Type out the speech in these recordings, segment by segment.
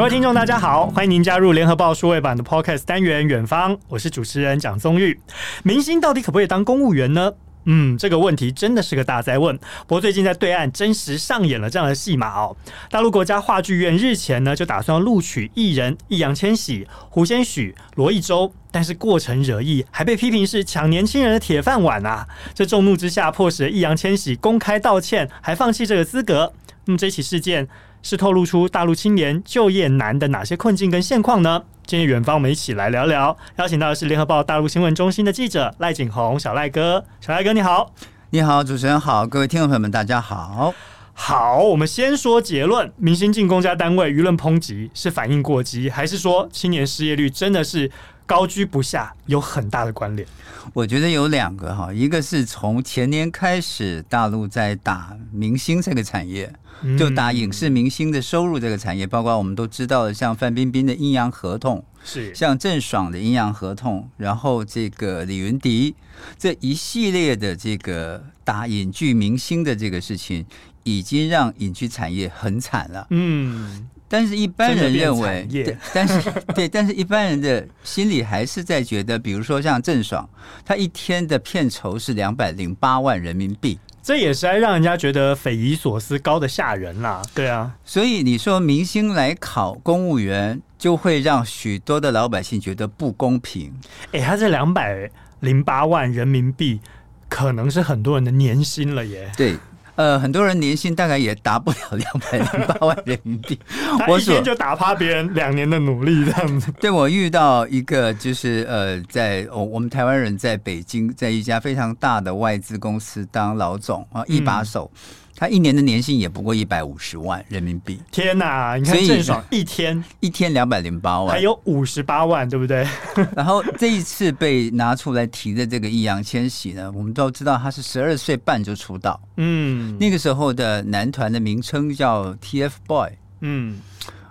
各位听众，大家好，欢迎您加入联合报数位版的 Podcast 单元《远方》，我是主持人蒋宗玉。明星到底可不可以当公务员呢？嗯，这个问题真的是个大哉问。不过最近在对岸真实上演了这样的戏码哦。大陆国家话剧院日前呢就打算录取艺人易烊千玺、胡先煦、罗一舟，但是过程惹意，还被批评是抢年轻人的铁饭碗啊。这众怒之下，迫使易烊千玺公开道歉，还放弃这个资格。那么这起事件是透露出大陆青年就业难的哪些困境跟现况呢？今天远方，我们一起来聊聊。邀请到的是联合报大陆新闻中心的记者赖景宏，小赖哥，小赖哥你好，你好，主持人好，各位听众朋友们大家好。好，我们先说结论：明星进公家单位，舆论抨击是反应过激，还是说青年失业率真的是高居不下，有很大的关联？我觉得有两个哈，一个是从前年开始，大陆在打明星这个产业。就打影视明星的收入这个产业，包括我们都知道的，像范冰冰的阴阳合同，是像郑爽的阴阳合同，然后这个李云迪这一系列的这个打影剧明星的这个事情，已经让影剧产业很惨了。嗯，但是一般人认为，对，但是 对，但是一般人的心里还是在觉得，比如说像郑爽，她一天的片酬是两百零八万人民币。这也是让人家觉得匪夷所思，高的吓人啦。对啊，所以你说明星来考公务员，就会让许多的老百姓觉得不公平。哎，他这两百零八万人民币，可能是很多人的年薪了耶。对。呃，很多人年薪大概也达不了两百零八万人民币，我一天就打趴别人两年的努力这样子。对，我遇到一个就是呃，在我我们台湾人在北京，在一家非常大的外资公司当老总啊，一把手。嗯他一年的年薪也不过一百五十万人民币。天哪！你看郑爽一天 一天两百零八万，还有五十八万，对不对？然后这一次被拿出来提的这个易烊千玺呢，我们都知道他是十二岁半就出道，嗯，那个时候的男团的名称叫 TFBOY，嗯，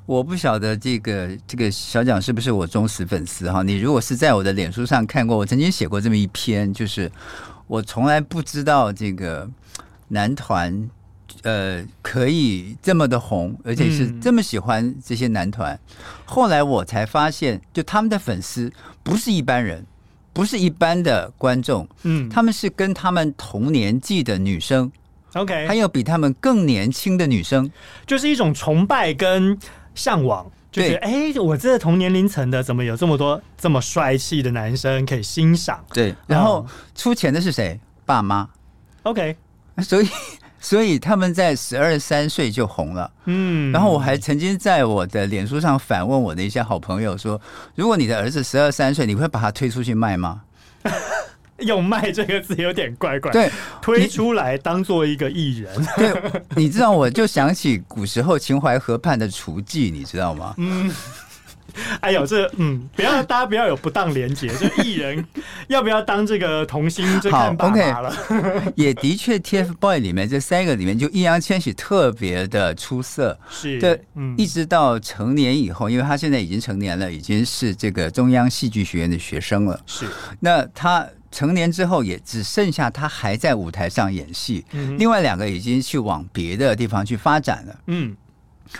我不晓得这个这个小蒋是不是我忠实粉丝哈？你如果是在我的脸书上看过，我曾经写过这么一篇，就是我从来不知道这个男团。呃，可以这么的红，而且是这么喜欢这些男团。嗯、后来我才发现，就他们的粉丝不是一般人，不是一般的观众，嗯，他们是跟他们同年纪的女生，OK，还有比他们更年轻的女生，就是一种崇拜跟向往，就是哎，我这同年龄层的怎么有这么多这么帅气的男生可以欣赏？对，然后出钱的是谁？爸妈，OK，所以。所以他们在十二三岁就红了，嗯，然后我还曾经在我的脸书上反问我的一些好朋友说：“如果你的儿子十二三岁，你会把他推出去卖吗？” 用“卖”这个字有点怪怪。对，推出来当做一个艺人。对，你知道，我就想起古时候秦淮河畔的雏妓，你知道吗？嗯。哎呦，这嗯，不要大家不要有不当连结，就艺人要不要当这个童星，就看爸爸了。Okay, 也的确，TFBOY 里面这三个里面，就易烊千玺特别的出色。是，对，嗯，一直到成年以后，因为他现在已经成年了，已经是这个中央戏剧学院的学生了。是，那他成年之后，也只剩下他还在舞台上演戏，嗯，另外两个已经去往别的地方去发展了。嗯。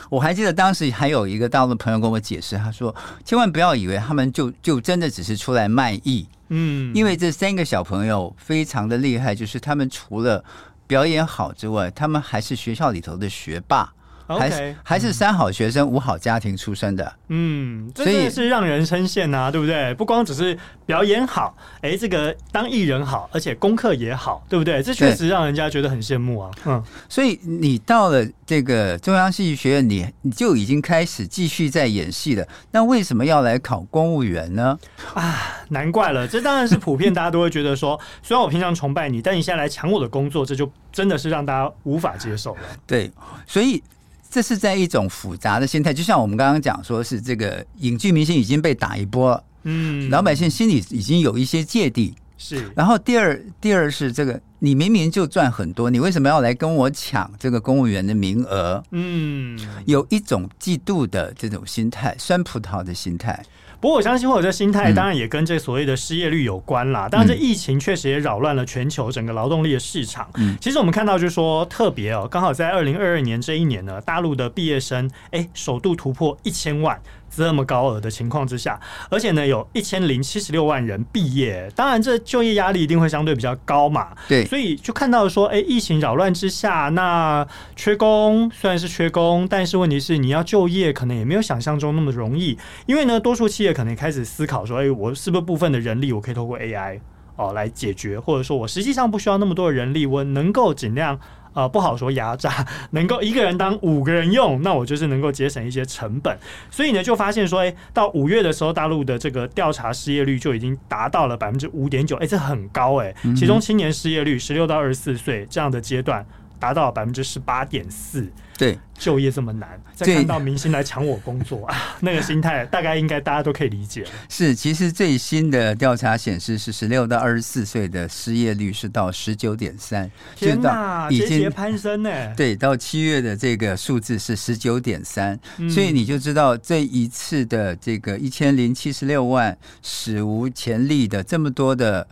我还记得当时还有一个大陆的朋友跟我解释，他说：“千万不要以为他们就就真的只是出来卖艺，嗯，因为这三个小朋友非常的厉害，就是他们除了表演好之外，他们还是学校里头的学霸。”还是还是三好学生，五好家庭出身的，嗯，所以是让人称羡呐，对不对？不光只是表演好，哎，这个当艺人好，而且功课也好，对不对？这确实让人家觉得很羡慕啊。嗯，所以你到了这个中央戏剧学院，你你就已经开始继续在演戏了。那为什么要来考公务员呢？啊，难怪了，这当然是普遍大家都会觉得说，虽然我平常崇拜你，但你现在来抢我的工作，这就真的是让大家无法接受了。对，所以。这是在一种复杂的心态，就像我们刚刚讲，说是这个影剧明星已经被打一波了，嗯，老百姓心里已经有一些芥蒂，是。然后第二，第二是这个，你明明就赚很多，你为什么要来跟我抢这个公务员的名额？嗯，有一种嫉妒的这种心态，酸葡萄的心态。不过我相信，或者这心态当然也跟这所谓的失业率有关啦。当然，这疫情确实也扰乱了全球整个劳动力的市场。嗯，其实我们看到就是说，特别哦，刚好在二零二二年这一年呢，大陆的毕业生哎，首度突破一千万。这么高额的情况之下，而且呢，有一千零七十六万人毕业，当然这就业压力一定会相对比较高嘛。对，所以就看到说，哎，疫情扰乱之下，那缺工虽然是缺工，但是问题是你要就业，可能也没有想象中那么容易。因为呢，多数企业可能开始思考说，哎，我是不是部分的人力我可以透过 AI 哦来解决，或者说我实际上不需要那么多的人力，我能够尽量。呃，不好说压榨，能够一个人当五个人用，那我就是能够节省一些成本。所以呢，就发现说，诶，到五月的时候，大陆的这个调查失业率就已经达到了百分之五点九，诶，这很高诶。其中青年失业率十六到二十四岁这样的阶段。达到百分之十八点四，对，就业这么难，再看到明星来抢我工作啊，那个心态大概应该大家都可以理解。是，其实最新的调查显示是十六到二十四岁的失业率是到十九点三，天哪，节节攀升呢。对，到七月的这个数字是十九点三，所以你就知道这一次的这个一千零七十六万史无前例的这么多的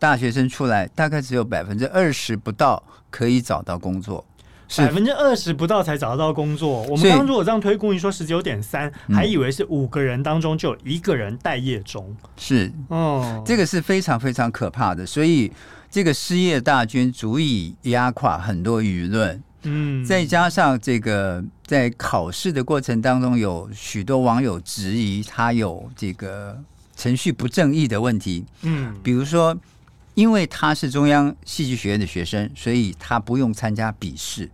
大学生出来，大概只有百分之二十不到。可以找到工作，百分之二十不到才找得到工作。我们刚刚如果这样推估，你说十九点三，还以为是五个人当中就有一个人待业中。是，哦，这个是非常非常可怕的。所以这个失业大军足以压垮很多舆论。嗯，再加上这个在考试的过程当中，有许多网友质疑他有这个程序不正义的问题。嗯，比如说。因为他是中央戏剧学院的学生，所以他不用参加笔试。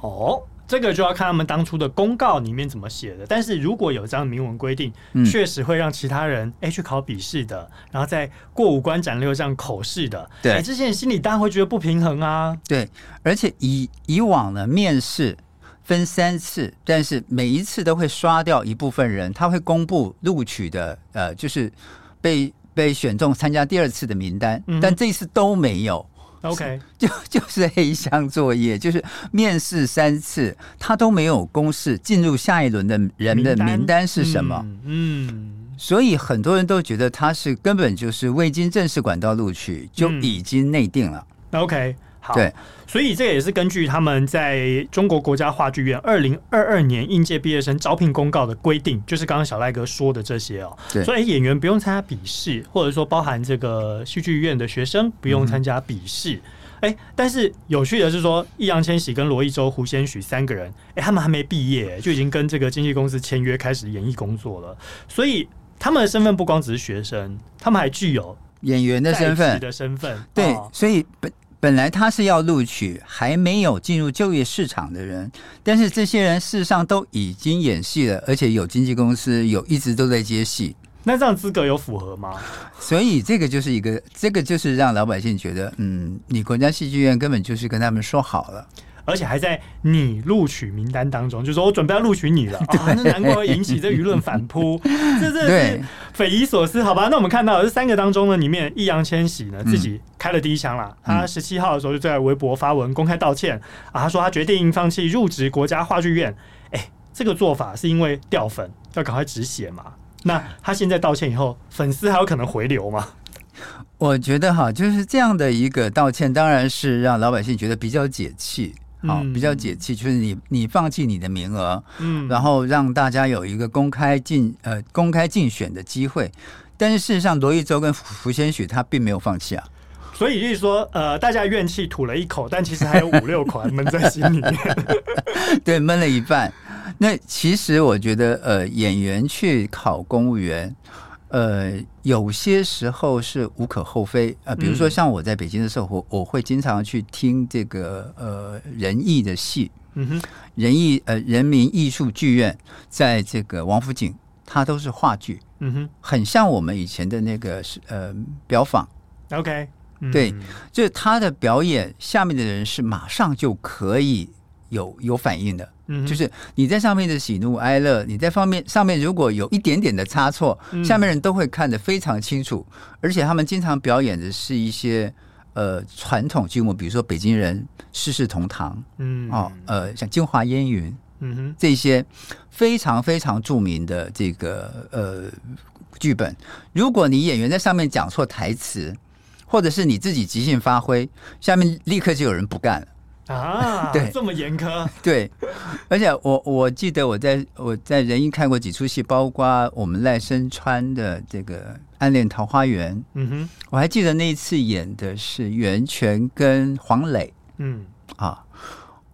哦，这个就要看他们当初的公告里面怎么写的。但是如果有这样明文规定，嗯、确实会让其他人哎去考笔试的，然后再过五关斩六将口试的。对，这些人心里当然会觉得不平衡啊。对，而且以以往呢，面试分三次，但是每一次都会刷掉一部分人，他会公布录取的，呃，就是被。被选中参加第二次的名单，嗯、但这次都没有。OK，就 就是黑箱作业，就是面试三次，他都没有公示进入下一轮的人的名单是什么。嗯，嗯，所以很多人都觉得他是根本就是未经正式管道录取就已经内定了。嗯、OK。好，对，所以这也是根据他们在中国国家话剧院二零二二年应届毕业生招聘公告的规定，就是刚刚小赖哥说的这些哦。对，所以演员不用参加笔试，或者说包含这个戏剧院的学生不用参加笔试。但是有趣的是说，易烊千玺跟罗一舟、胡先煦三个人，哎，他们还没毕业就已经跟这个经纪公司签约开始演艺工作了。所以他们的身份不光只是学生，他们还具有演员的身份的身份。对，所以本。来他是要录取还没有进入就业市场的人，但是这些人事实上都已经演戏了，而且有经纪公司，有一直都在接戏。那这样资格有符合吗？所以这个就是一个，这个就是让老百姓觉得，嗯，你国家戏剧院根本就是跟他们说好了。而且还在你录取名单当中，就说我准备要录取你了 啊！那难怪会引起这舆论反扑，这这是匪夷所思，好吧？那我们看到这三个当中呢，里面易烊千玺呢自己开了第一枪了。他十七号的时候就在微博发文公开道歉啊，他说他决定放弃入职国家话剧院。哎，这个做法是因为掉粉，要赶快止血嘛？那他现在道歉以后，粉丝还有可能回流吗？我觉得哈，就是这样的一个道歉，当然是让老百姓觉得比较解气。好，比较解气，就是你你放弃你的名额，嗯，然后让大家有一个公开竞呃公开竞选的机会，但是事实上罗一舟跟胡先许他并没有放弃啊，所以就是说呃大家怨气吐了一口，但其实还有五六口还闷在心里面，对，闷了一半。那其实我觉得呃演员去考公务员。呃，有些时候是无可厚非呃，比如说像我在北京的时候，我我会经常去听这个呃仁义的戏，嗯哼，仁义呃人民艺术剧院在这个王府井，它都是话剧，嗯哼，很像我们以前的那个是呃表坊，OK，对，就是他的表演，下面的人是马上就可以有有反应的。嗯，就是你在上面的喜怒哀乐，你在方面上面如果有一点点的差错，下面人都会看得非常清楚。而且他们经常表演的是一些呃传统剧目，比如说北京人世事同堂，嗯，哦，呃，像京华烟云，嗯哼，这些非常非常著名的这个呃剧本，如果你演员在上面讲错台词，或者是你自己即兴发挥，下面立刻就有人不干了。啊，对，这么严苛，对，而且我我记得我在我在仁义看过几出戏，包括我们赖声川的这个《暗恋桃花源》，嗯哼，我还记得那一次演的是袁泉跟黄磊，嗯。啊，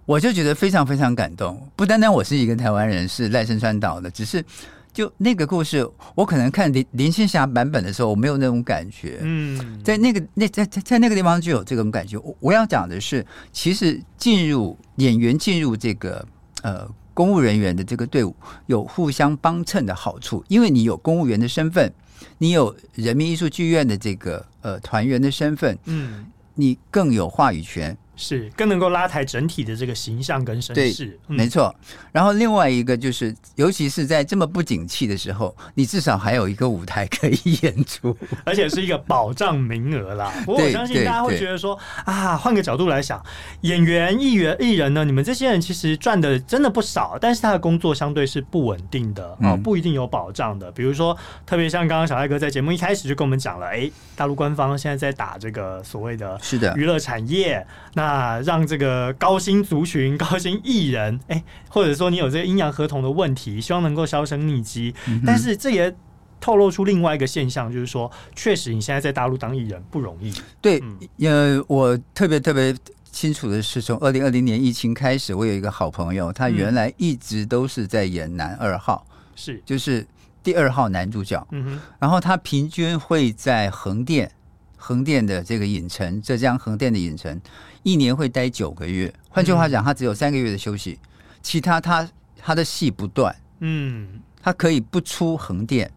我就觉得非常非常感动，不单单我是一个台湾人，是赖声川导的，只是。就那个故事，我可能看林林青霞版本的时候，我没有那种感觉。嗯，在那个那在在在那个地方就有这种感觉。我我要讲的是，其实进入演员进入这个呃公务人员的这个队伍，有互相帮衬的好处，因为你有公务员的身份，你有人民艺术剧院的这个呃团员的身份，嗯，你更有话语权。是更能够拉抬整体的这个形象跟声势，对，没错。然后另外一个就是，尤其是在这么不景气的时候，你至少还有一个舞台可以演出，而且是一个保障名额啦。不过我相信大家会觉得说啊，换个角度来想，演员、艺员、艺人呢，你们这些人其实赚的真的不少，但是他的工作相对是不稳定的哦，不一定有保障的。比如说，特别像刚刚小艾哥在节目一开始就跟我们讲了，哎，大陆官方现在在打这个所谓的是的娱乐产业，那。啊，让这个高薪族群、高薪艺人，哎、欸，或者说你有这个阴阳合同的问题，希望能够销声匿迹。嗯、但是这也透露出另外一个现象，就是说，确实你现在在大陆当艺人不容易。对，呃、嗯，我特别特别清楚的是，从二零二零年疫情开始，我有一个好朋友，他原来一直都是在演男二号，是、嗯、就是第二号男主角。嗯哼，然后他平均会在横店。横店的这个影城，浙江横店的影城，一年会待九个月。换句话讲，他只有三个月的休息，其他他他的戏不断。嗯，他可以不出横店。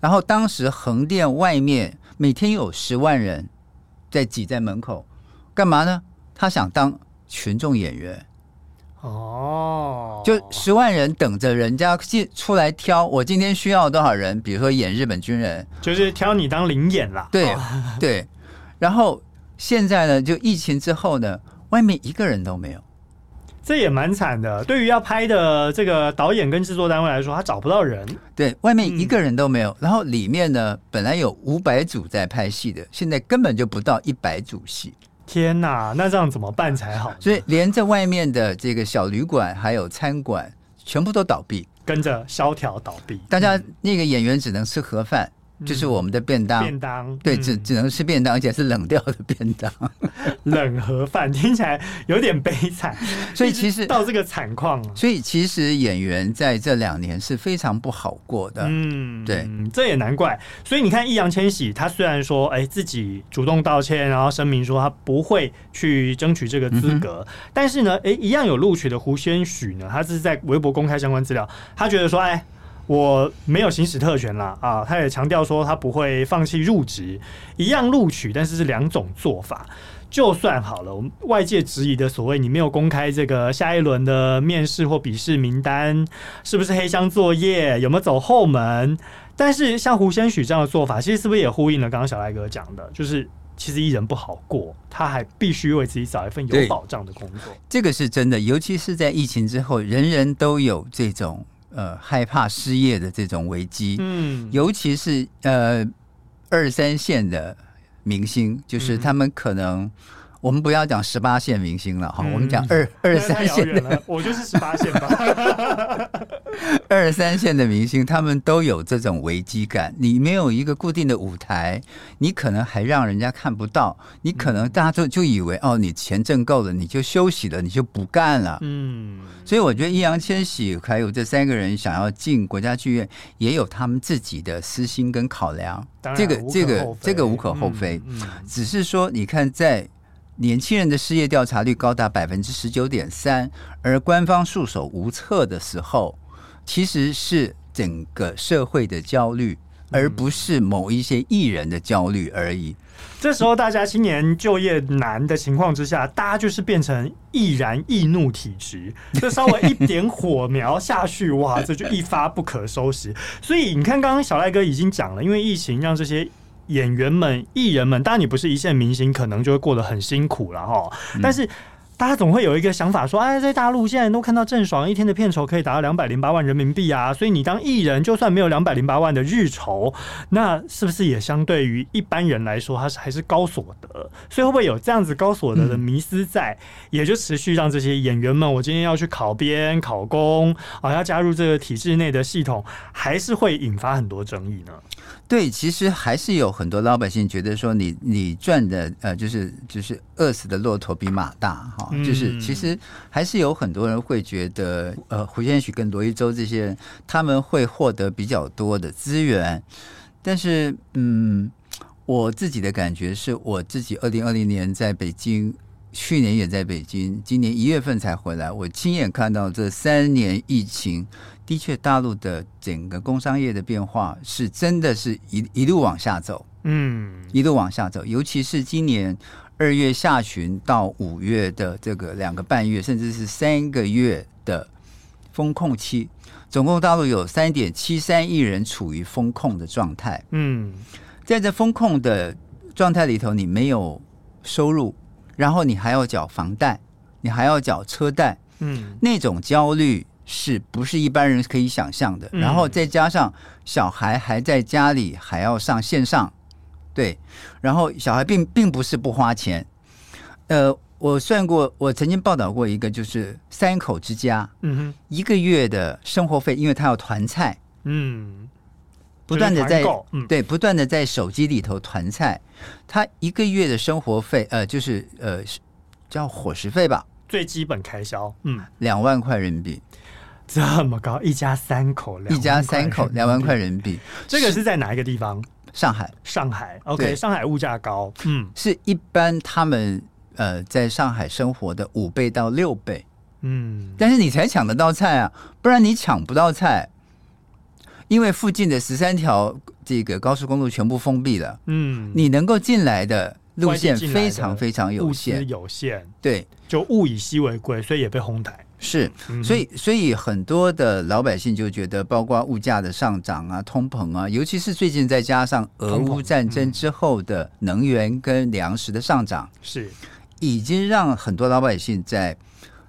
然后当时横店外面每天有十万人在挤在门口，干嘛呢？他想当群众演员。哦，就十万人等着人家进出来挑，我今天需要多少人？比如说演日本军人，就是挑你当临演啦。对对，然后现在呢，就疫情之后呢，外面一个人都没有，这也蛮惨的。对于要拍的这个导演跟制作单位来说，他找不到人。对，外面一个人都没有。然后里面呢，本来有五百组在拍戏的，现在根本就不到一百组戏。天哪，那这样怎么办才好？所以连在外面的这个小旅馆还有餐馆，全部都倒闭，跟着萧条倒闭。大家那个演员只能吃盒饭。就是我们的便当，便当对，只只能吃便当，而且是冷掉的便当，冷盒饭听起来有点悲惨。所以其实到这个惨况，所以其实演员在这两年是非常不好过的。嗯，对，这也难怪。所以你看，易烊千玺他虽然说，哎，自己主动道歉，然后声明说他不会去争取这个资格，但是呢，哎，一样有录取的胡先煦呢，他是在微博公开相关资料，他觉得说，哎。我没有行使特权啦啊！他也强调说他不会放弃入职，一样录取，但是是两种做法。就算好了，我们外界质疑的所谓你没有公开这个下一轮的面试或笔试名单，是不是黑箱作业？有没有走后门？但是像胡先许这样的做法，其实是不是也呼应了刚刚小赖哥讲的，就是其实艺人不好过，他还必须为自己找一份有保障的工作。这个是真的，尤其是在疫情之后，人人都有这种。呃，害怕失业的这种危机，嗯，尤其是呃二三线的明星，就是他们可能。嗯我们不要讲十八线明星了哈，嗯、我们讲二 二三线的，我就是十八线吧。二三线的明星，他们都有这种危机感。你没有一个固定的舞台，你可能还让人家看不到，你可能大家就就以为哦，你钱挣够了，你就休息了，你就不干了。嗯，所以我觉得易烊千玺还有这三个人想要进国家剧院，也有他们自己的私心跟考量。这个这个这个无可厚非，嗯嗯、只是说你看在。年轻人的失业调查率高达百分之十九点三，而官方束手无策的时候，其实是整个社会的焦虑，而不是某一些艺人的焦虑而已。嗯、这时候，大家青年就业难的情况之下，大家就是变成易燃易怒体质，这稍微一点火苗下去，哇，这就一发不可收拾。所以你看，刚刚小赖哥已经讲了，因为疫情让这些。演员们、艺人们，当然你不是一线明星，可能就会过得很辛苦了哈。但是大家总会有一个想法说，哎，在大陆现在都看到郑爽一天的片酬可以达到两百零八万人民币啊，所以你当艺人就算没有两百零八万的日酬，那是不是也相对于一般人来说，他是还是高所得？所以会不会有这样子高所得的迷思在，也就持续让这些演员们，我今天要去考编、考公啊，要加入这个体制内的系统，还是会引发很多争议呢？对，其实还是有很多老百姓觉得说你，你你赚的呃，就是就是饿死的骆驼比马大哈，嗯、就是其实还是有很多人会觉得，呃，胡先煦跟罗一舟这些人，他们会获得比较多的资源，但是嗯，我自己的感觉是我自己二零二零年在北京，去年也在北京，今年一月份才回来，我亲眼看到这三年疫情。的确，大陆的整个工商业的变化是真的是一一路往下走，嗯，一路往下走。尤其是今年二月下旬到五月的这个两个半月，甚至是三个月的风控期，总共大陆有三点七三亿人处于风控的状态。嗯，在这风控的状态里头，你没有收入，然后你还要缴房贷，你还要缴车贷，嗯，那种焦虑。是不是一般人可以想象的？然后再加上小孩还在家里，还要上线上，对。然后小孩并并不是不花钱。呃，我算过，我曾经报道过一个，就是三口之家，嗯哼，一个月的生活费，因为他要团菜，嗯，不断的在，对，不断的在手机里头团菜，他一个月的生活费，呃，就是呃叫伙食费吧，最基本开销，嗯，两万块人民币。这么高，一家三口，一家三口两万块人民币，这个是在哪一个地方？上海，上海，OK，上海物价高，嗯，是一般他们呃在上海生活的五倍到六倍，嗯，但是你才抢得到菜啊，不然你抢不到菜，因为附近的十三条这个高速公路全部封闭了，嗯，你能够进来的路线非常非常有限，有限，对，就物以稀为贵，所以也被哄抬。是，所以所以很多的老百姓就觉得，包括物价的上涨啊、通膨啊，尤其是最近再加上俄乌战争之后的能源跟粮食的上涨，是。已经让很多老百姓在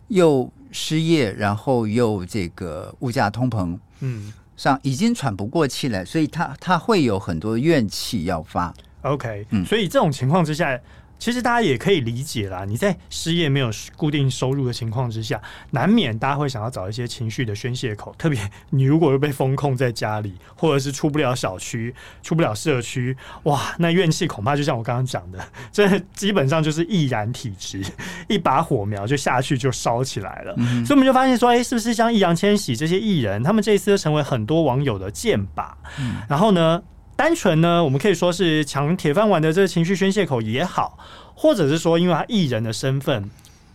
又失业，然后又这个物价通膨，嗯，上已经喘不过气来，所以他他会有很多怨气要发。OK，嗯，所以这种情况之下。其实大家也可以理解啦，你在失业没有固定收入的情况之下，难免大家会想要找一些情绪的宣泄口。特别你如果又被封控在家里，或者是出不了小区、出不了社区，哇，那怨气恐怕就像我刚刚讲的，这基本上就是易燃体质，一把火苗就下去就烧起来了。嗯、所以我们就发现说，哎，是不是像易烊千玺这些艺人，他们这一次成为很多网友的箭靶？嗯、然后呢，单纯呢，我们可以说是抢铁饭碗的这个情绪宣泄口也好，或者是说，因为他艺人的身份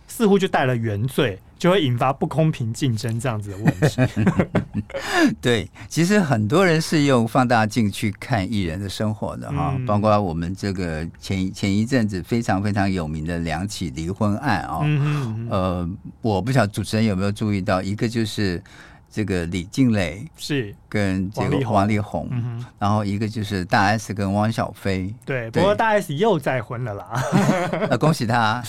似乎就带了原罪，就会引发不公平竞争这样子的问题。对，其实很多人是用放大镜去看艺人的生活的哈，嗯、包括我们这个前前一阵子非常非常有名的两起离婚案啊，嗯嗯呃，我不晓得主持人有没有注意到，一个就是。这个李静蕾是。跟这个王力宏，然后一个就是大 S 跟汪小菲。对，不过大 S 又再婚了啦，恭喜他，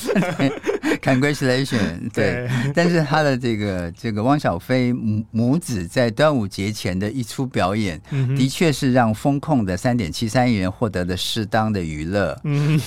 Congratulations。对，但是他的这个这个汪小菲母母子在端午节前的一出表演，的确是让风控的三点七三亿人获得了适当的娱乐。嗯，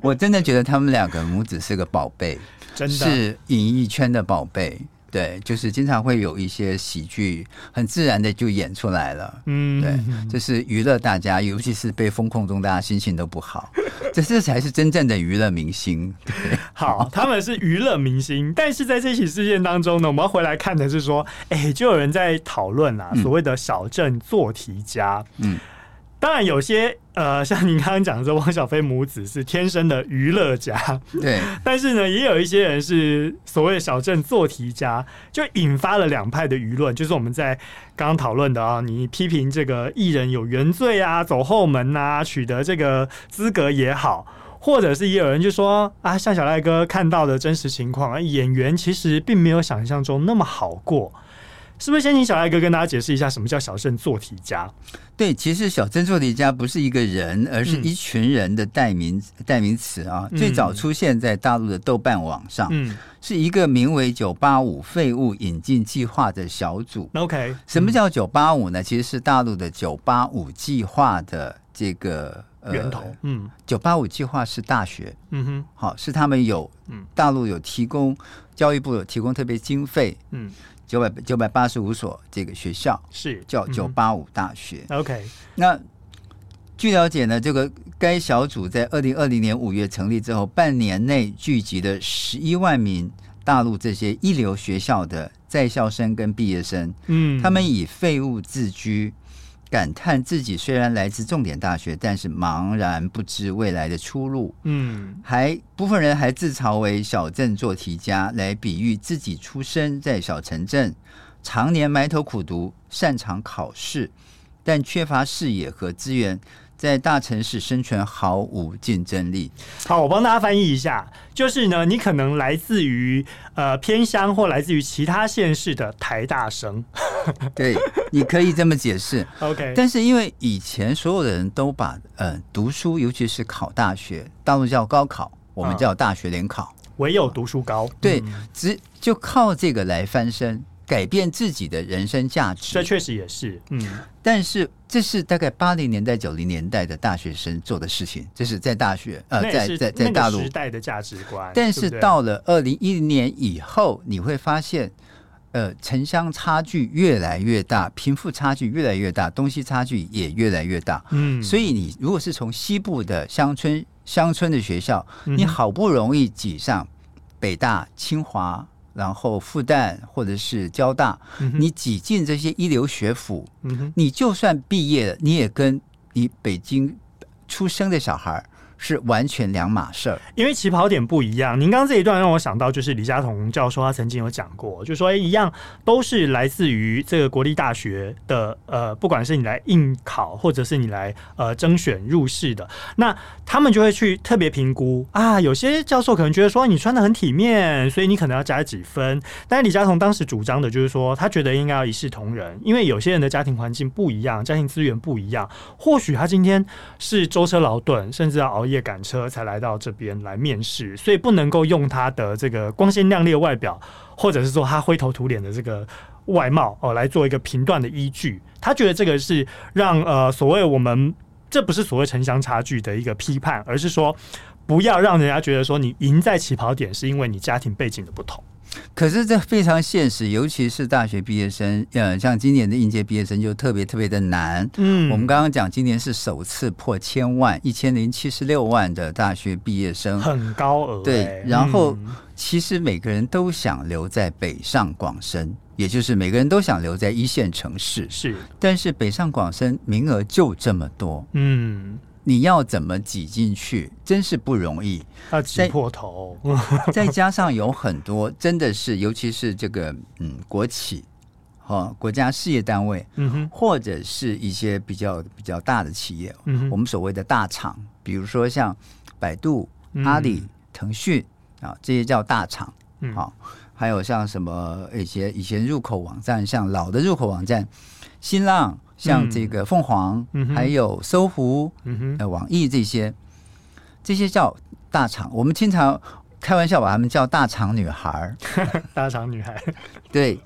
我真的觉得他们两个母子是个宝贝，真的。是演艺圈的宝贝。对，就是经常会有一些喜剧，很自然的就演出来了。嗯，对，这是娱乐大家，尤其是被封控中，大家心情都不好，这这才是真正的娱乐明星。对，好，他们是娱乐明星，但是在这起事件当中呢，我们要回来看的是说，哎，就有人在讨论啊，所谓的小镇做题家。嗯。当然，有些呃，像您刚刚讲的说，汪小菲母子是天生的娱乐家，对。但是呢，也有一些人是所谓的小镇做题家，就引发了两派的舆论。就是我们在刚刚讨论的啊，你批评这个艺人有原罪啊，走后门啊，取得这个资格也好，或者是也有人就说啊，像小赖哥看到的真实情况啊，演员其实并没有想象中那么好过。是不是先请小艾哥跟大家解释一下什么叫小镇做题家？对，其实小镇做题家不是一个人，而是一群人的代名、嗯、代名词啊。最早出现在大陆的豆瓣网上，嗯，是一个名为“九八五废物引进计划”的小组。OK，什么叫“九八五”呢？其实是大陆的“九八五”计划的这个。源头，嗯，九八五计划是大学，嗯哼，好，是他们有，嗯，大陆有提供，教育部有提供特别经费，嗯，九百九百八十五所这个学校是叫九八五大学，OK。那据了解呢，这个该小组在二零二零年五月成立之后，半年内聚集了十一万名大陆这些一流学校的在校生跟毕业生，嗯，他们以废物自居。感叹自己虽然来自重点大学，但是茫然不知未来的出路。嗯，还部分人还自嘲为小镇做题家，来比喻自己出生在小城镇，常年埋头苦读，擅长考试，但缺乏视野和资源。在大城市生存毫无竞争力。好，我帮大家翻译一下，就是呢，你可能来自于呃偏乡或来自于其他县市的台大生，对，你可以这么解释。OK，但是因为以前所有的人都把呃读书，尤其是考大学，大陆叫高考，我们叫大学联考，嗯、唯有读书高，对，只就靠这个来翻身。改变自己的人生价值，这确实也是，嗯。但是这是大概八零年代、九零年代的大学生做的事情，这是在大学呃，在在在大陆时代的价值观。但是到了二零一零年以后，你会发现，呃，城乡差距越来越大，贫富差距越来越大，东西差距也越来越大。嗯，所以你如果是从西部的乡村乡村的学校，你好不容易挤上北大、清华。然后复旦或者是交大，嗯、你挤进这些一流学府，嗯、你就算毕业了，你也跟你北京出生的小孩是完全两码事儿，因为起跑点不一样。您刚刚这一段让我想到，就是李嘉彤教授他曾经有讲过，就说，哎，一样都是来自于这个国立大学的，呃，不管是你来应考，或者是你来呃征选入试的，那他们就会去特别评估啊。有些教授可能觉得说你穿得很体面，所以你可能要加几分。但是李嘉彤当时主张的就是说，他觉得应该要一视同仁，因为有些人的家庭环境不一样，家庭资源不一样，或许他今天是舟车劳顿，甚至要熬夜。赶车才来到这边来面试，所以不能够用他的这个光鲜亮丽的外表，或者是说他灰头土脸的这个外貌哦来做一个评断的依据。他觉得这个是让呃所谓我们这不是所谓城乡差距的一个批判，而是说不要让人家觉得说你赢在起跑点是因为你家庭背景的不同。可是这非常现实，尤其是大学毕业生，呃，像今年的应届毕业生就特别特别的难。嗯，我们刚刚讲今年是首次破千万，一千零七十六万的大学毕业生，很高额。对，然后其实每个人都想留在北上广深，也就是每个人都想留在一线城市。是，但是北上广深名额就这么多。嗯。你要怎么挤进去，真是不容易。要挤破头，再加上有很多真的是，尤其是这个嗯国企和国家事业单位，嗯哼，或者是一些比较比较大的企业，嗯哼，我们所谓的大厂，比如说像百度、阿里、腾讯啊，这些叫大厂，嗯，好，还有像什么一些以前入口网站，像老的入口网站，新浪。像这个凤凰，嗯、还有搜狐、嗯、呃网易这些，这些叫大厂。我们经常开玩笑把他们叫大厂女孩儿。大厂女孩，对，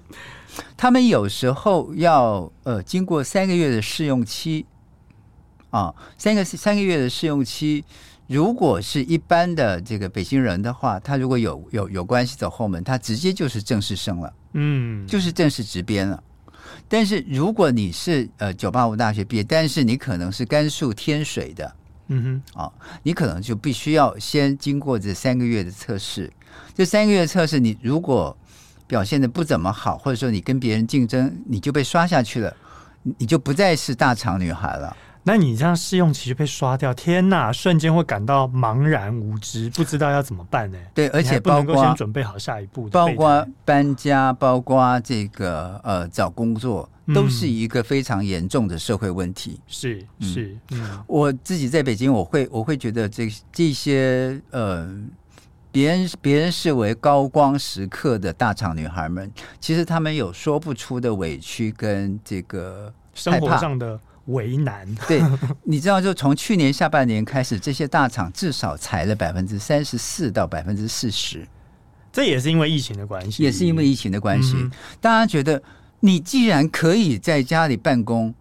他们有时候要呃经过三个月的试用期啊，三个三个月的试用期，如果是一般的这个北京人的话，他如果有有有关系走后门，他直接就是正式生了，嗯，就是正式直编了。但是如果你是呃九八五大学毕业，但是你可能是甘肃天水的，嗯哼，哦，你可能就必须要先经过这三个月的测试。这三个月测试，你如果表现的不怎么好，或者说你跟别人竞争，你就被刷下去了，你就不再是大厂女孩了。那你这样试用期就被刷掉，天哪！瞬间会感到茫然无知，不知道要怎么办呢？对，而且包括先准备好下一步，包括搬家，包括这个呃找工作，都是一个非常严重的社会问题。是、嗯、是，嗯，我自己在北京，我会我会觉得这这些呃别人别人视为高光时刻的大厂女孩们，其实她们有说不出的委屈跟这个生活上的为难。对，你知道，就从去年下半年开始，这些大厂至少裁了百分之三十四到百分之四十。这也是因为疫情的关系，也是因为疫情的关系。嗯、大家觉得，你既然可以在家里办公，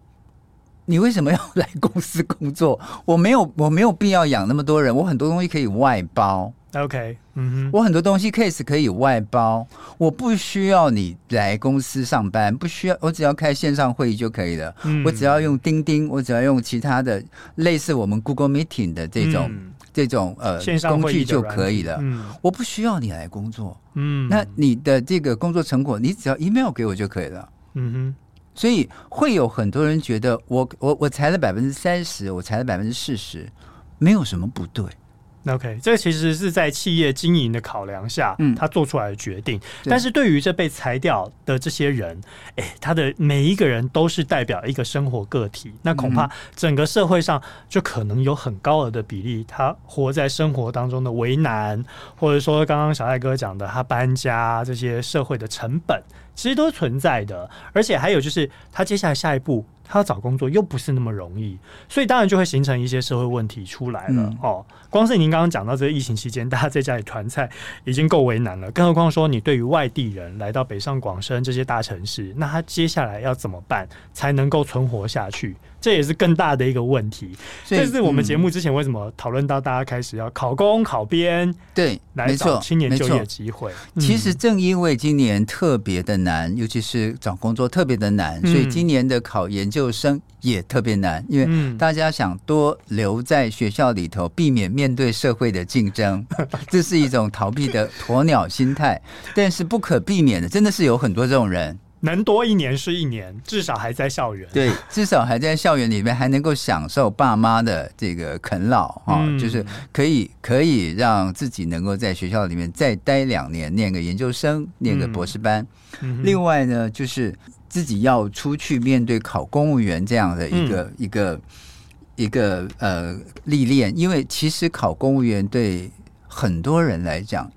你为什么要 来公司工作？我没有，我没有必要养那么多人。我很多东西可以外包。OK，嗯哼，我很多东西 case 可以外包，我不需要你来公司上班，不需要，我只要开线上会议就可以了。嗯、我只要用钉钉，我只要用其他的类似我们 Google Meeting 的这种。嗯。这种呃工具就可以了，嗯，我不需要你来工作，嗯，那你的这个工作成果，你只要 email 给我就可以了，嗯哼，所以会有很多人觉得我我我裁了百分之三十，我裁了百分之四十，没有什么不对。OK，这其实是在企业经营的考量下，嗯，他做出来的决定。但是对于这被裁掉的这些人，哎，他的每一个人都是代表一个生活个体。那恐怕整个社会上就可能有很高额的比例，他活在生活当中的为难，或者说刚刚小艾哥讲的他搬家这些社会的成本，其实都存在的。而且还有就是，他接下来下一步。他要找工作又不是那么容易，所以当然就会形成一些社会问题出来了。嗯、哦，光是您刚刚讲到这个疫情期间，大家在家里团菜已经够为难了，更何况说你对于外地人来到北上广深这些大城市，那他接下来要怎么办才能够存活下去？这也是更大的一个问题。这是我们节目之前为什么讨论到大家开始要考公考编，对，来找青年就业机会。其实正因为今年特别的难，尤其是找工作特别的难，所以今年的考研究生也特别难，因为大家想多留在学校里头，避免面对社会的竞争，这是一种逃避的鸵鸟心态。但是不可避免的，真的是有很多这种人。能多一年是一年，至少还在校园。对，至少还在校园里面，还能够享受爸妈的这个啃老啊，嗯、就是可以可以让自己能够在学校里面再待两年，念个研究生，念个博士班。嗯、另外呢，就是自己要出去面对考公务员这样的一个、嗯、一个一个呃历练，因为其实考公务员对很多人来讲。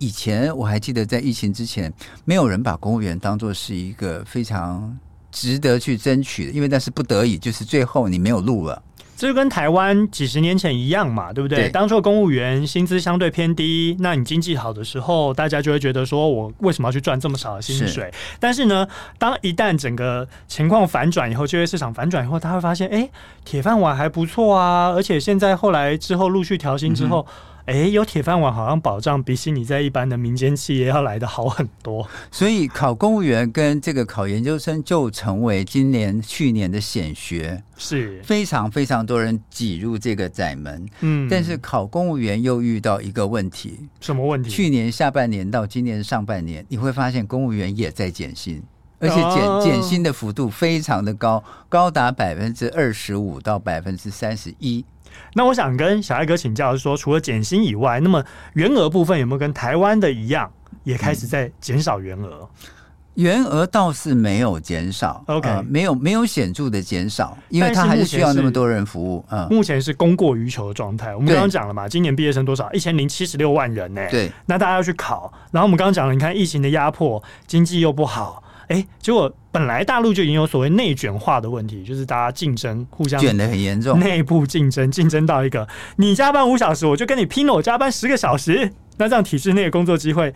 以前我还记得，在疫情之前，没有人把公务员当做是一个非常值得去争取的，因为那是不得已，就是最后你没有路了。这就跟台湾几十年前一样嘛，对不对？对。当初公务员薪资相对偏低，那你经济好的时候，大家就会觉得说，我为什么要去赚这么少的薪水？是。但是呢，当一旦整个情况反转以后，就业市场反转以后，他会发现，哎，铁饭碗还不错啊，而且现在后来之后陆续调薪之后。嗯哎，有铁饭碗，好像保障比起你在一般的民间企业要来的好很多。所以考公务员跟这个考研究生就成为今年、去年的显学，是非常非常多人挤入这个窄门。嗯，但是考公务员又遇到一个问题，什么问题？去年下半年到今年上半年，你会发现公务员也在减薪，而且减、哦、减薪的幅度非常的高，高达百分之二十五到百分之三十一。那我想跟小艾哥请教，是说除了减薪以外，那么员额部分有没有跟台湾的一样，也开始在减少员额？员额倒是没有减少，OK，呃，没有没有显著的减少，因为他还是需要那么多人服务。嗯，目前是供过于求的状态。我们刚刚讲了嘛，今年毕业生多少？一千零七十六万人呢。对，那大家要去考，然后我们刚刚讲了，你看疫情的压迫，经济又不好。哎，结果本来大陆就已经有所谓内卷化的问题，就是大家竞争互相卷得很严重，内部竞争竞争到一个你加班五小时，我就跟你拼了，我加班十个小时。那这样体制内的工作机会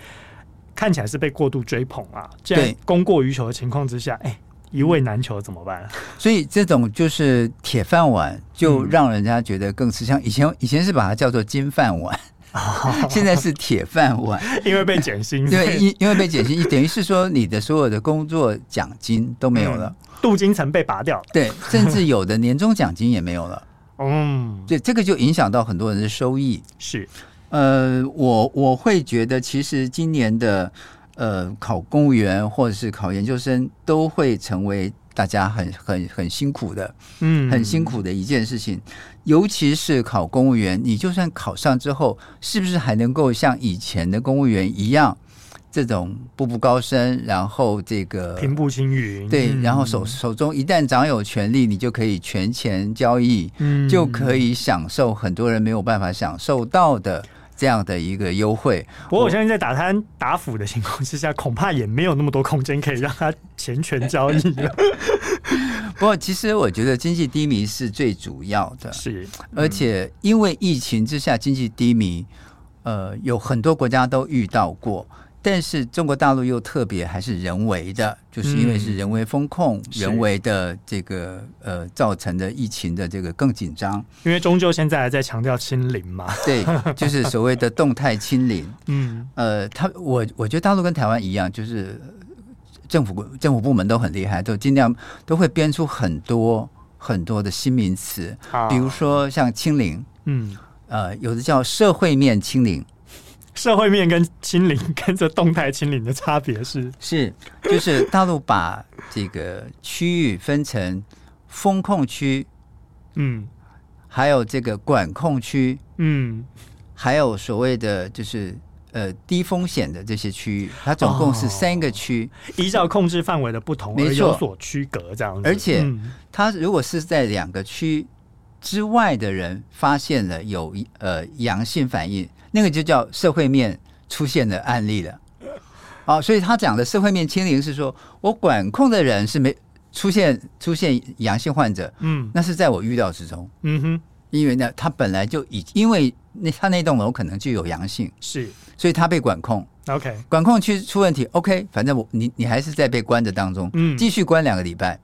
看起来是被过度追捧啊。在供过于求的情况之下，哎，一位难求怎么办？所以这种就是铁饭碗，就让人家觉得更吃香。以前以前是把它叫做金饭碗。现在是铁饭碗，因为被减薪。对，因因为被减薪，等于是说你的所有的工作奖金都没有了，镀金层被拔掉了。对，甚至有的年终奖金也没有了。嗯，对，这个就影响到很多人的收益。是，呃，我我会觉得，其实今年的呃考公务员或者是考研究生都会成为。大家很很很辛苦的，嗯，很辛苦的一件事情，尤其是考公务员，你就算考上之后，是不是还能够像以前的公务员一样，这种步步高升，然后这个平步青云，对，嗯、然后手手中一旦掌有权力，你就可以权钱交易，嗯，就可以享受很多人没有办法享受到的。这样的一个优惠。不过我相信在打贪打腐的情况之下，恐怕也没有那么多空间可以让他钱权交易了。不过其实我觉得经济低迷是最主要的，是，而且因为疫情之下经济低迷，呃，有很多国家都遇到过。但是中国大陆又特别还是人为的，就是因为是人为风控、嗯、人为的这个呃造成的疫情的这个更紧张。因为终究现在还在强调清零嘛，对，就是所谓的动态清零。嗯，呃，他我我觉得大陆跟台湾一样，就是政府政府部门都很厉害，都尽量都会编出很多很多的新名词，比如说像清零，嗯，呃，有的叫社会面清零。社会面跟清零 跟着动态清零的差别是？是，就是大陆把这个区域分成风控区，嗯，还有这个管控区，嗯，还有所谓的就是呃低风险的这些区域，它总共是三个区，哦，依照控制范围的不同而有所区隔这样子。而且，它如果是在两个区之外的人发现了有呃阳性反应。那个就叫社会面出现的案例了，好，所以他讲的社会面清零是说，我管控的人是没出现出现阳性患者，嗯，那是在我预料之中，嗯哼，因为呢，他本来就已因为那他那栋楼可能就有阳性，是，所以他被管控，OK，管控区出问题，OK，反正我你你还是在被关的当中，嗯，继续关两个礼拜，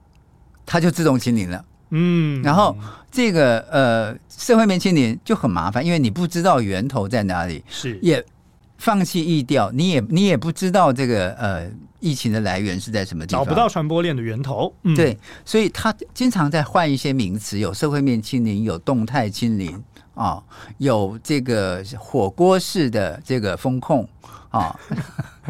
他就自动清零了。嗯，然后这个呃，社会面清零就很麻烦，因为你不知道源头在哪里，是。也放弃疫调，你也你也不知道这个呃疫情的来源是在什么地方，找不到传播链的源头。嗯、对，所以他经常在换一些名词，有社会面清零，有动态清零啊、哦，有这个火锅式的这个风控。啊，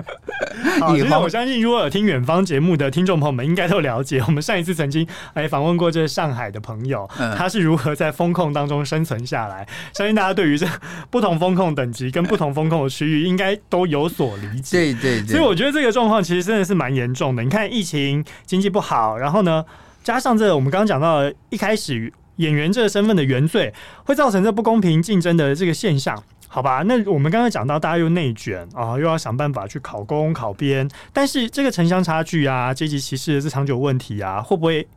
好，其实我相信，如果有听远方节目的听众朋友们，应该都了解，我们上一次曾经哎访问过这上海的朋友，他是如何在风控当中生存下来。相信大家对于这不同风控等级跟不同风控的区域，应该都有所理解。对对对，所以我觉得这个状况其实真的是蛮严重的。你看疫情、经济不好，然后呢，加上这个我们刚刚讲到的一开始演员这个身份的原罪，会造成这不公平竞争的这个现象。好吧，那我们刚刚讲到，大家又内卷啊，又要想办法去考公考编，但是这个城乡差距啊、阶级歧视的这长久问题啊，会不会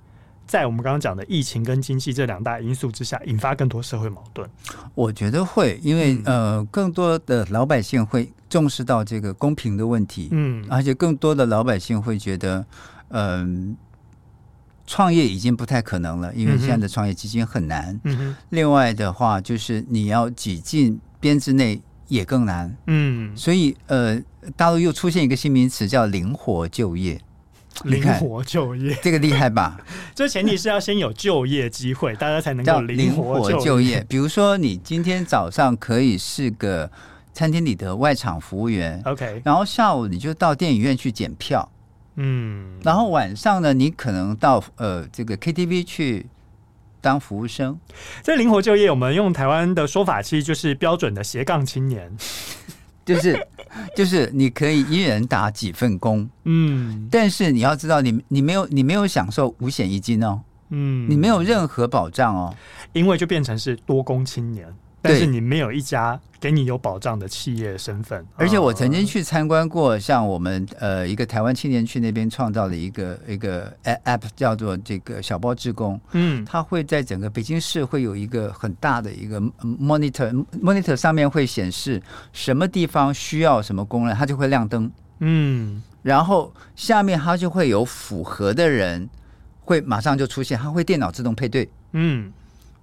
在我们刚刚讲的疫情跟经济这两大因素之下，引发更多社会矛盾？我觉得会，因为、嗯、呃，更多的老百姓会重视到这个公平的问题，嗯，而且更多的老百姓会觉得，嗯、呃，创业已经不太可能了，因为现在的创业基金很难。嗯哼，另外的话，就是你要挤进。编制内也更难，嗯，所以呃，大陆又出现一个新名词叫灵活就业，灵活就业。这个厉害吧？这前提是要先有就业机会，大家才能够灵活就业。就业。比如说，你今天早上可以是个餐厅里的外场服务员，OK，然后下午你就到电影院去检票，嗯，然后晚上呢，你可能到呃这个 KTV 去。当服务生，这灵活就业，我们用台湾的说法，其实就是标准的斜杠青年，就是就是你可以一人打几份工，嗯，但是你要知道你，你你没有你没有享受五险一金哦，嗯，你没有任何保障哦，因为就变成是多工青年。但是你没有一家给你有保障的企业身份，而且我曾经去参观过，像我们呃一个台湾青年去那边创造了一个一个 app 叫做这个小包志工，嗯，它会在整个北京市会有一个很大的一个 monitor，monitor 上面会显示什么地方需要什么工人，它就会亮灯，嗯，然后下面它就会有符合的人会马上就出现，它会电脑自动配对，嗯，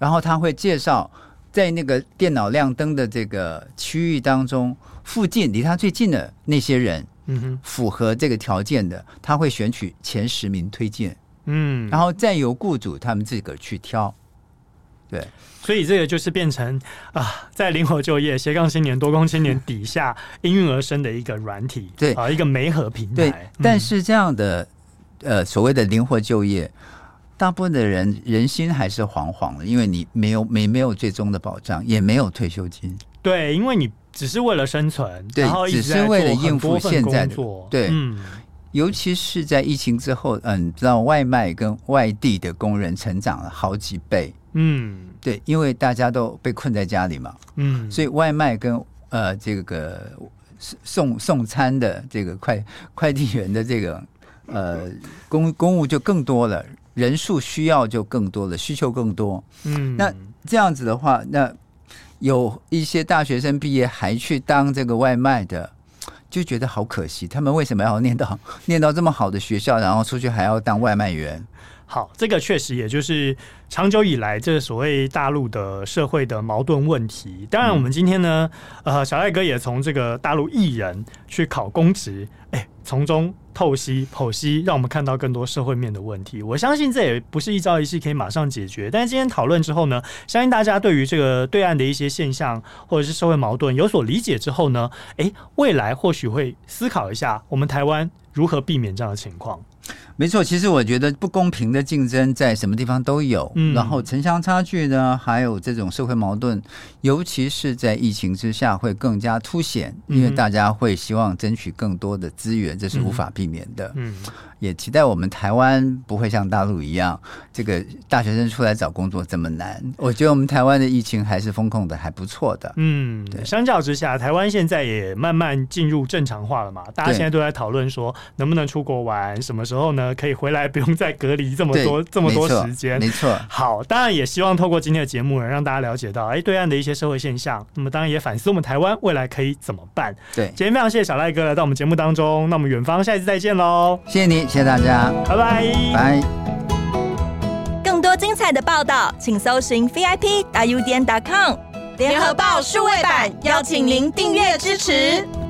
然后它会介绍。在那个电脑亮灯的这个区域当中，附近离他最近的那些人，嗯哼，符合这个条件的，他会选取前十名推荐，嗯，然后再由雇主他们自个儿去挑，对，所以这个就是变成啊，在灵活就业、斜杠青年、多工青年底下 应运而生的一个软体，对。啊，一个媒合平台。对，但是这样的呃所谓的灵活就业。大部分的人人心还是惶惶的，因为你没有没没有最终的保障，也没有退休金。对，因为你只是为了生存，对，然后只是为了应付现在的。对，嗯，尤其是在疫情之后，嗯，你知道外卖跟外地的工人成长了好几倍。嗯，对，因为大家都被困在家里嘛，嗯，所以外卖跟呃这个送送餐的这个快快递员的这个呃公公务就更多了，人数需要就更多了，需求更多。嗯，那这样子的话，那有一些大学生毕业还去当这个外卖的。就觉得好可惜，他们为什么要念到念到这么好的学校，然后出去还要当外卖员？好，这个确实也就是长久以来这所谓大陆的社会的矛盾问题。当然，我们今天呢，呃，小赖哥也从这个大陆艺人去考公职，哎，从中透析剖析，让我们看到更多社会面的问题。我相信这也不是一朝一夕可以马上解决，但是今天讨论之后呢，相信大家对于这个对岸的一些现象或者是社会矛盾有所理解之后呢，哎，未来或许会思考一下，我们台湾如何避免这样的情况。没错，其实我觉得不公平的竞争在什么地方都有，嗯，然后城乡差距呢，还有这种社会矛盾，尤其是在疫情之下会更加凸显，因为大家会希望争取更多的资源，这是无法避免的。嗯。嗯也期待我们台湾不会像大陆一样，这个大学生出来找工作这么难。我觉得我们台湾的疫情还是风控的还不错的。嗯，对。相较之下，台湾现在也慢慢进入正常化了嘛。大家现在都在讨论说，能不能出国玩，什么时候呢？可以回来，不用再隔离这么多这么多时间。没错。好，当然也希望透过今天的节目，让大家了解到，哎，对岸的一些社会现象。那么当然也反思我们台湾未来可以怎么办。对，今天非常谢谢小赖哥来到我们节目当中。那我们远方下一次再见喽。谢谢你。谢谢大家，拜拜拜。更多精彩的报道，请搜寻 VIP.UDN.com 联合报数位版，邀请您订阅支持。